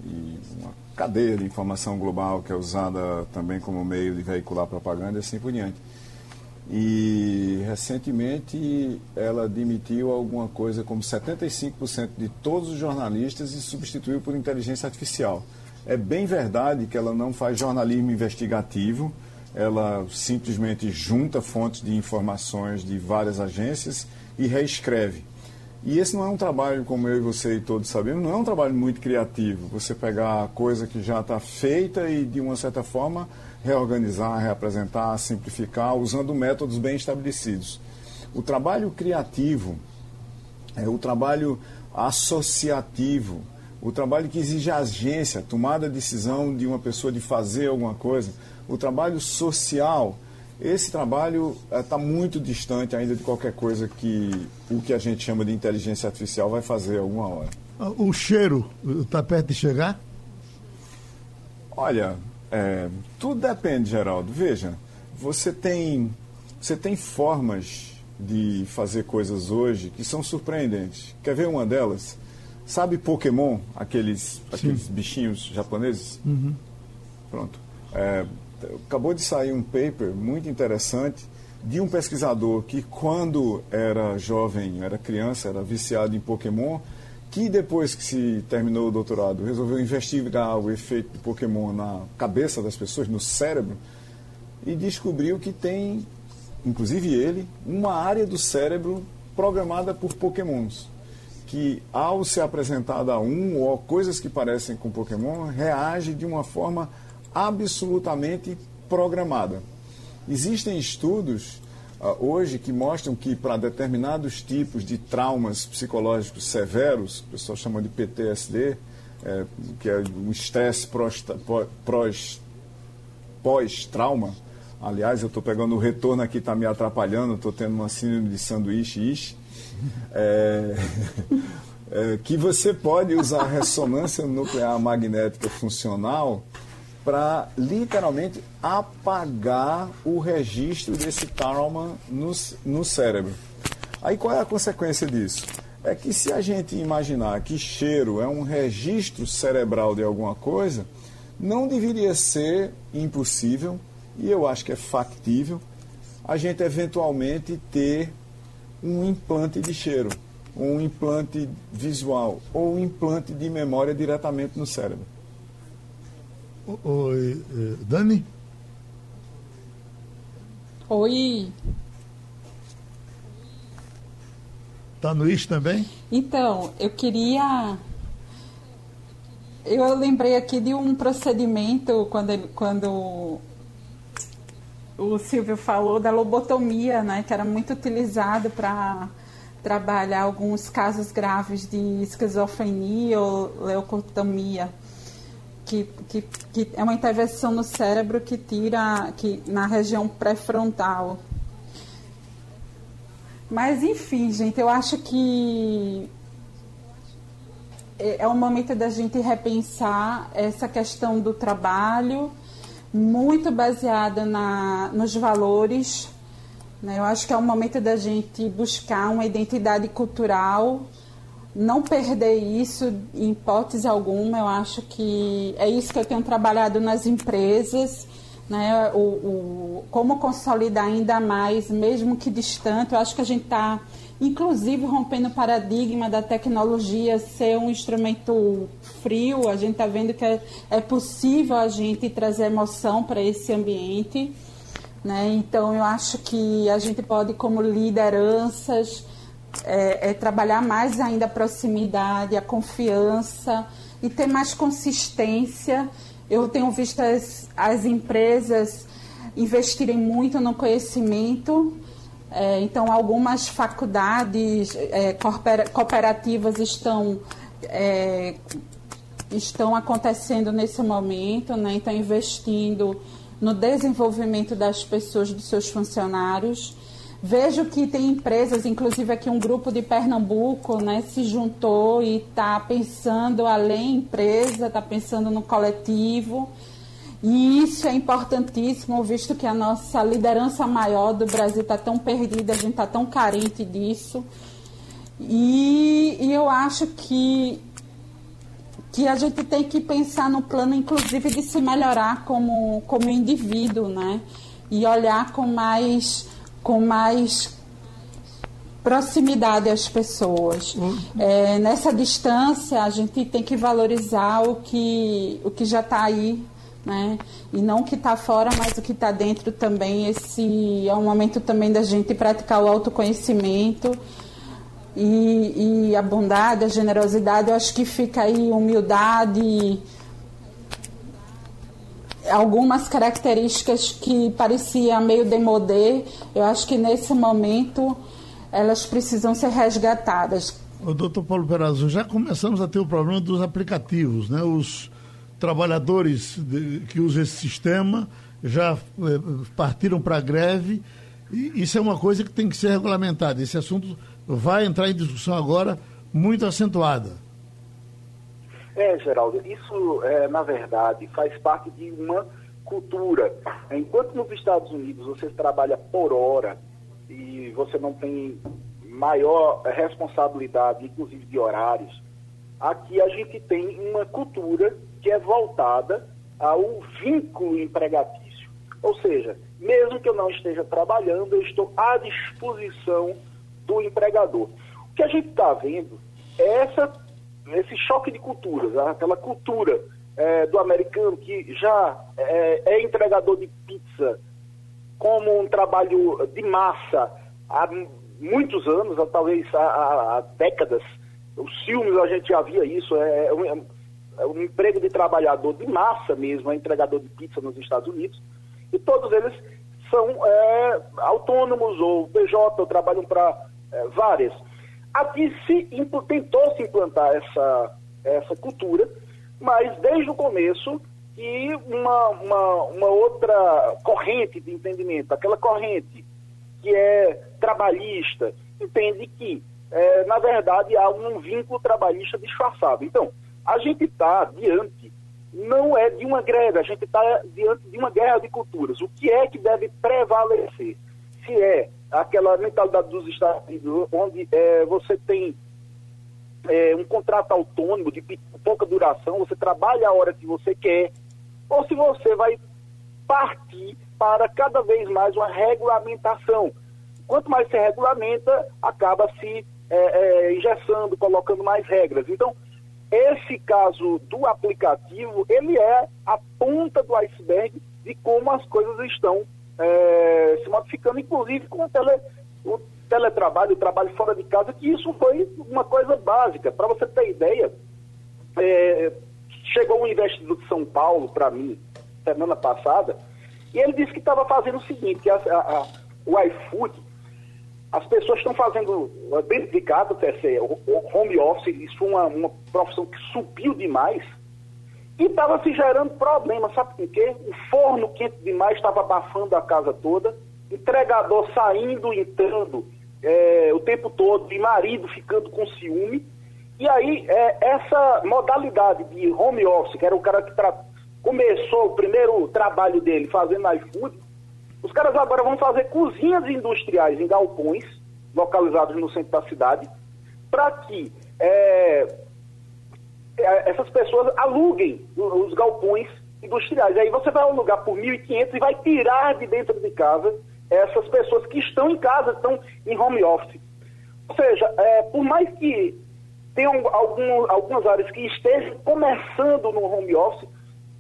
e uma cadeia de informação global que é usada também como meio de veicular propaganda e assim por diante. E recentemente ela admitiu alguma coisa como 75% de todos os jornalistas e substituiu por inteligência artificial. É bem verdade que ela não faz jornalismo investigativo, ela simplesmente junta fontes de informações de várias agências e reescreve. E esse não é um trabalho, como eu e você e todos sabemos, não é um trabalho muito criativo. Você pegar a coisa que já está feita e, de uma certa forma, reorganizar, reapresentar, simplificar, usando métodos bem estabelecidos. O trabalho criativo, é o trabalho associativo, o trabalho que exige agência, tomada de decisão de uma pessoa de fazer alguma coisa, o trabalho social, esse trabalho está muito distante ainda de qualquer coisa que o que a gente chama de inteligência artificial vai fazer alguma hora. O cheiro está perto de chegar? Olha, é, tudo depende, Geraldo. Veja, você tem, você tem formas de fazer coisas hoje que são surpreendentes. Quer ver uma delas? Sabe Pokémon, aqueles, aqueles bichinhos japoneses? Uhum. Pronto. É, acabou de sair um paper muito interessante de um pesquisador que, quando era jovem, era criança, era viciado em Pokémon que depois que se terminou o doutorado resolveu investigar o efeito do Pokémon na cabeça das pessoas, no cérebro, e descobriu que tem, inclusive ele, uma área do cérebro programada por Pokémons, que ao ser apresentada a um ou coisas que parecem com Pokémon, reage de uma forma absolutamente programada. Existem estudos hoje que mostram que para determinados tipos de traumas psicológicos severos, o pessoal chama de PTSD, é, que é um estresse pós-trauma. Aliás, eu estou pegando o retorno aqui, está me atrapalhando, estou tendo uma síndrome de sanduíche ish. É, é, que você pode usar ressonância nuclear magnética funcional para literalmente apagar o registro desse trauma no, no cérebro. Aí qual é a consequência disso? É que se a gente imaginar que cheiro é um registro cerebral de alguma coisa, não deveria ser impossível, e eu acho que é factível, a gente eventualmente ter um implante de cheiro, um implante visual ou um implante de memória diretamente no cérebro. Oi, eh, Dani? Oi. Tá no Is também? Então, eu queria. Eu lembrei aqui de um procedimento quando, ele, quando o Silvio falou da lobotomia, né, que era muito utilizado para trabalhar alguns casos graves de esquizofrenia ou leucotomia, que, que, que é uma intervenção no cérebro que tira que, na região pré-frontal. Mas, enfim, gente, eu acho que é, é o momento da gente repensar essa questão do trabalho, muito baseada na, nos valores. Né? Eu acho que é o momento da gente buscar uma identidade cultural, não perder isso em hipótese alguma. Eu acho que é isso que eu tenho trabalhado nas empresas. Né, o, o, como consolidar ainda mais, mesmo que distante. Eu acho que a gente está inclusive rompendo o paradigma da tecnologia ser um instrumento frio. A gente está vendo que é, é, possível a gente trazer emoção para esse ambiente. Né? Então, eu acho que a gente pode, como lideranças, é, é trabalhar mais ainda a proximidade, a confiança e ter mais consistência. Eu tenho visto as, as empresas investirem muito no conhecimento é, então, algumas faculdades é, cooperativas estão, é, estão acontecendo nesse momento, né? então, investindo no desenvolvimento das pessoas, dos seus funcionários. Vejo que tem empresas, inclusive aqui um grupo de Pernambuco, né, se juntou e está pensando além empresa, está pensando no coletivo. E isso é importantíssimo, visto que a nossa liderança maior do Brasil está tão perdida, a gente está tão carente disso. E, e, eu acho que, que a gente tem que pensar no plano, inclusive, de se melhorar como, como indivíduo, né? E olhar com mais, com mais proximidade às pessoas. Uhum. É, nessa distância, a gente tem que valorizar o que, o que já está aí né? E não o que está fora, mas o que está dentro também. Esse é um momento também da gente praticar o autoconhecimento e, e a bondade, a generosidade. Eu acho que fica aí humildade, algumas características que parecia meio demodê. Eu acho que nesse momento elas precisam ser resgatadas. O doutor Paulo Perazzo, já começamos a ter o problema dos aplicativos, né? Os trabalhadores de, que usam esse sistema já eh, partiram para a greve. E isso é uma coisa que tem que ser regulamentada. Esse assunto vai entrar em discussão agora muito acentuada. É, Geraldo, isso, é, na verdade, faz parte de uma cultura. Enquanto nos Estados Unidos você trabalha por hora e você não tem maior responsabilidade, inclusive de horários, aqui a gente tem uma cultura que é voltada ao vínculo empregatício. Ou seja, mesmo que eu não esteja trabalhando, eu estou à disposição do empregador. O que a gente está vendo é essa, esse choque de culturas, aquela cultura é, do americano que já é, é entregador de pizza como um trabalho de massa há muitos anos, talvez há, há décadas. Os filmes a gente já via isso, é, é é um emprego de trabalhador de massa mesmo, é entregador de pizza nos Estados Unidos, e todos eles são é, autônomos ou PJ, ou trabalham para é, várias. Se tentou se implantar essa, essa cultura, mas desde o começo e uma, uma, uma outra corrente de entendimento, aquela corrente que é trabalhista, entende que, é, na verdade, há um vínculo trabalhista disfarçado. Então, a gente está diante, não é de uma greve, a gente está diante de uma guerra de culturas. O que é que deve prevalecer? Se é aquela mentalidade dos Estados Unidos, onde é, você tem é, um contrato autônomo de pouca duração, você trabalha a hora que você quer, ou se você vai partir para cada vez mais uma regulamentação. Quanto mais se regulamenta, acaba se é, é, engessando, colocando mais regras. Então, esse caso do aplicativo, ele é a ponta do iceberg de como as coisas estão é, se modificando, inclusive com o, tele, o teletrabalho, o trabalho fora de casa, que isso foi uma coisa básica. Para você ter ideia, é, chegou um investidor de São Paulo para mim semana passada E ele disse que estava fazendo o seguinte, que a, a, o iFood, as pessoas estão fazendo dentro de casa, o home office, isso foi uma, uma profissão que subiu demais e estava se gerando problema, sabe por quê? O forno quente demais estava abafando a casa toda, entregador saindo, entrando é, o tempo todo, e marido ficando com ciúme. E aí, é, essa modalidade de home office, que era o cara que começou o primeiro trabalho dele fazendo iFood, os caras agora vão fazer cozinhas industriais em galpões, localizados no centro da cidade, para que é, essas pessoas aluguem os galpões industriais. Aí você vai alugar por 1.500 e vai tirar de dentro de casa essas pessoas que estão em casa, estão em home office. Ou seja, é, por mais que tenham algum, algumas áreas que estejam começando no home office,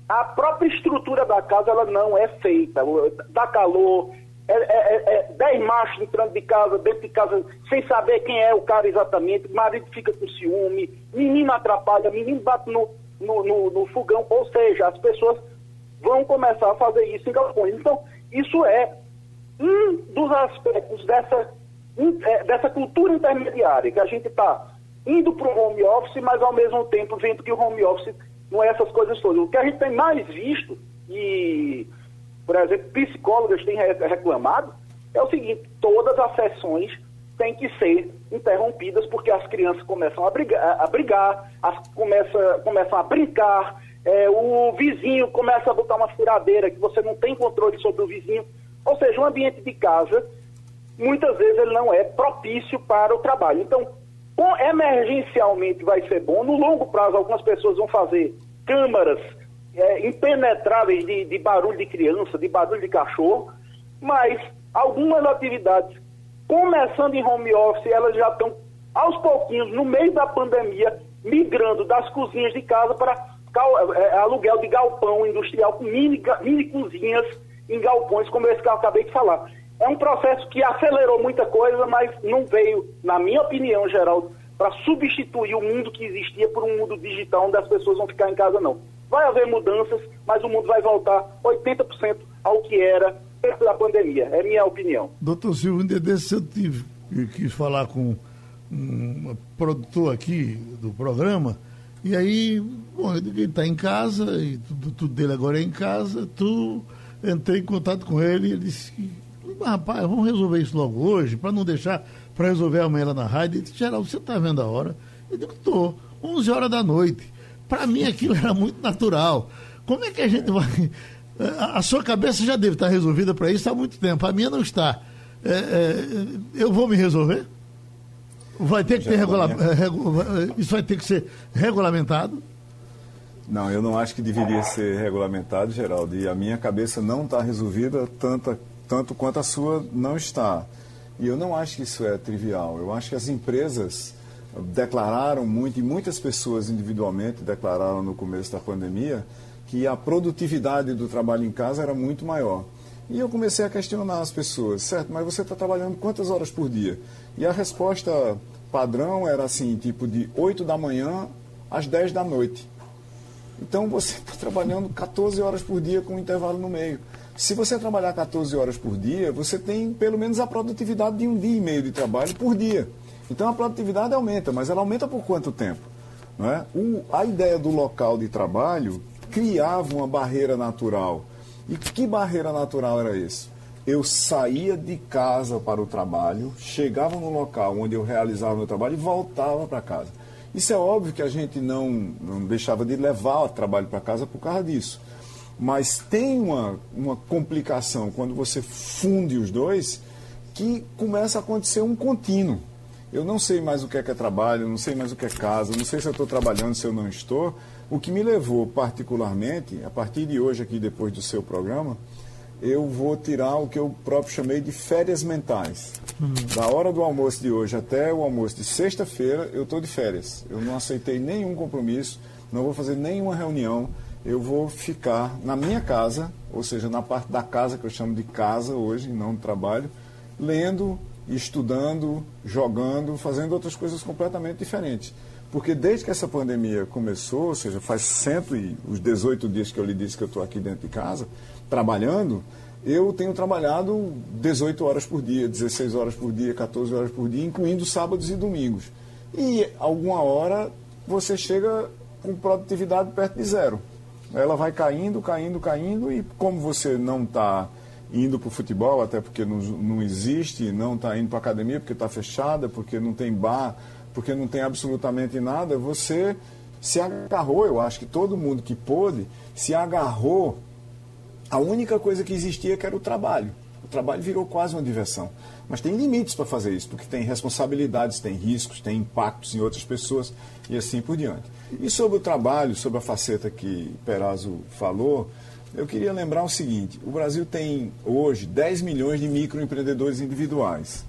a própria estrutura da casa ela não é feita. Dá calor, é, é, é, é dez machos entrando de casa, dentro de casa, sem saber quem é o cara exatamente, o marido fica com ciúme, menino atrapalha, menino bate no, no, no, no fogão, ou seja, as pessoas vão começar a fazer isso em galpões. Então, isso é um dos aspectos dessa, é, dessa cultura intermediária, que a gente está indo para o home office, mas ao mesmo tempo vendo que o home office não é essas coisas todas. O que a gente tem mais visto, e, por exemplo, psicólogas têm reclamado, é o seguinte, todas as sessões têm que ser interrompidas porque as crianças começam a brigar, a brigar as, começa, começam a brincar, é, o vizinho começa a botar uma furadeira que você não tem controle sobre o vizinho. Ou seja, o ambiente de casa, muitas vezes ele não é propício para o trabalho. Então, emergencialmente vai ser bom, no longo prazo algumas pessoas vão fazer câmaras é, impenetráveis de, de barulho de criança, de barulho de cachorro, mas algumas atividades, começando em home office, elas já estão aos pouquinhos, no meio da pandemia, migrando das cozinhas de casa para é, aluguel de galpão industrial com mini, mini cozinhas em galpões, como esse que eu acabei de falar. É um processo que acelerou muita coisa, mas não veio, na minha opinião, Geraldo, para substituir o mundo que existia por um mundo digital onde as pessoas vão ficar em casa, não. Vai haver mudanças, mas o mundo vai voltar 80% ao que era antes da pandemia. É minha opinião. Doutor Silvio, um dia desse eu tive, quis falar com um produtor aqui do programa, e aí, bom, ele está em casa, e tudo, tudo, dele agora é em casa, tu entrei em contato com ele, ele disse que, rapaz, vamos resolver isso logo hoje, para não deixar para resolver amanhã lá na rádio. Ele disse, Geraldo, você está vendo a hora? Eu digo, estou, 11 horas da noite. Para mim aquilo era muito natural. Como é que a gente vai. A sua cabeça já deve estar resolvida para isso há muito tempo, a minha não está. É, é, eu vou me resolver? Vai ter que ter regula... É, isso vai ter que ser regulamentado? Não, eu não acho que deveria ser regulamentado, Geraldo. E a minha cabeça não está resolvida tanto, tanto quanto a sua não está. E eu não acho que isso é trivial. Eu acho que as empresas declararam muito, e muitas pessoas individualmente declararam no começo da pandemia, que a produtividade do trabalho em casa era muito maior. E eu comecei a questionar as pessoas, certo, mas você está trabalhando quantas horas por dia? E a resposta padrão era assim, tipo de 8 da manhã às 10 da noite. Então você está trabalhando 14 horas por dia com um intervalo no meio. Se você trabalhar 14 horas por dia, você tem pelo menos a produtividade de um dia e meio de trabalho por dia. Então a produtividade aumenta, mas ela aumenta por quanto tempo? Não é? O, a ideia do local de trabalho criava uma barreira natural. E que barreira natural era isso? Eu saía de casa para o trabalho, chegava no local onde eu realizava o meu trabalho e voltava para casa. Isso é óbvio que a gente não, não deixava de levar o trabalho para casa por causa disso. Mas tem uma, uma complicação quando você funde os dois que começa a acontecer um contínuo. Eu não sei mais o que é, que é trabalho, não sei mais o que é casa, não sei se eu estou trabalhando, se eu não estou. O que me levou particularmente, a partir de hoje aqui, depois do seu programa, eu vou tirar o que eu próprio chamei de férias mentais. Uhum. Da hora do almoço de hoje até o almoço de sexta-feira, eu estou de férias. Eu não aceitei nenhum compromisso, não vou fazer nenhuma reunião, eu vou ficar na minha casa, ou seja, na parte da casa que eu chamo de casa hoje, não de trabalho, lendo, estudando, jogando, fazendo outras coisas completamente diferentes. Porque desde que essa pandemia começou, ou seja, faz cento e os 18 dias que eu lhe disse que eu estou aqui dentro de casa, trabalhando, eu tenho trabalhado 18 horas por dia, 16 horas por dia, 14 horas por dia, incluindo sábados e domingos. E alguma hora você chega com produtividade perto de zero. Ela vai caindo, caindo, caindo, e como você não está indo para o futebol, até porque não, não existe, não está indo para a academia porque está fechada, porque não tem bar, porque não tem absolutamente nada, você se agarrou, eu acho que todo mundo que pôde, se agarrou a única coisa que existia que era o trabalho. O trabalho virou quase uma diversão. Mas tem limites para fazer isso, porque tem responsabilidades, tem riscos, tem impactos em outras pessoas e assim por diante. E sobre o trabalho, sobre a faceta que Perazzo falou, eu queria lembrar o seguinte: o Brasil tem hoje 10 milhões de microempreendedores individuais.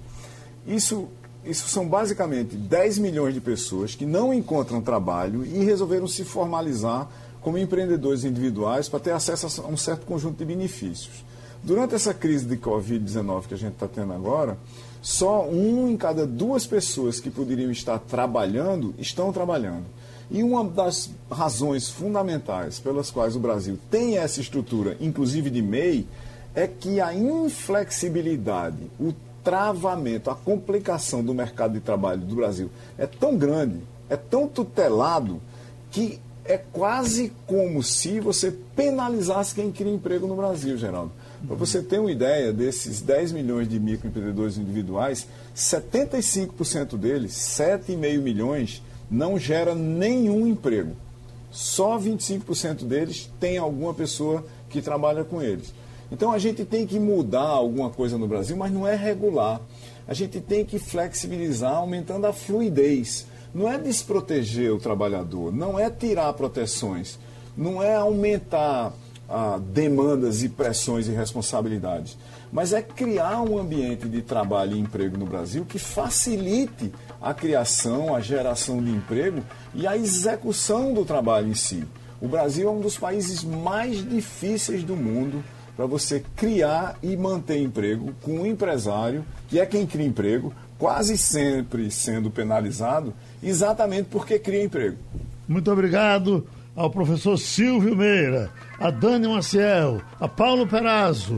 Isso, isso são basicamente 10 milhões de pessoas que não encontram trabalho e resolveram se formalizar como empreendedores individuais para ter acesso a um certo conjunto de benefícios. Durante essa crise de Covid-19 que a gente está tendo agora, só um em cada duas pessoas que poderiam estar trabalhando estão trabalhando. E uma das razões fundamentais pelas quais o Brasil tem essa estrutura, inclusive de MEI, é que a inflexibilidade, o travamento, a complicação do mercado de trabalho do Brasil é tão grande, é tão tutelado, que é quase como se você penalizasse quem cria emprego no Brasil, Geraldo. Para você ter uma ideia, desses 10 milhões de microempreendedores individuais, 75% deles, 7,5 milhões, não gera nenhum emprego. Só 25% deles tem alguma pessoa que trabalha com eles. Então a gente tem que mudar alguma coisa no Brasil, mas não é regular. A gente tem que flexibilizar, aumentando a fluidez. Não é desproteger o trabalhador, não é tirar proteções, não é aumentar ah, demandas e pressões e responsabilidades, mas é criar um ambiente de trabalho e emprego no Brasil que facilite a criação, a geração de emprego e a execução do trabalho em si. O Brasil é um dos países mais difíceis do mundo para você criar e manter emprego com um empresário, que é quem cria emprego, quase sempre sendo penalizado, exatamente porque cria emprego. Muito obrigado ao professor Silvio Meira, a Dani Maciel, a Paulo Perazzo.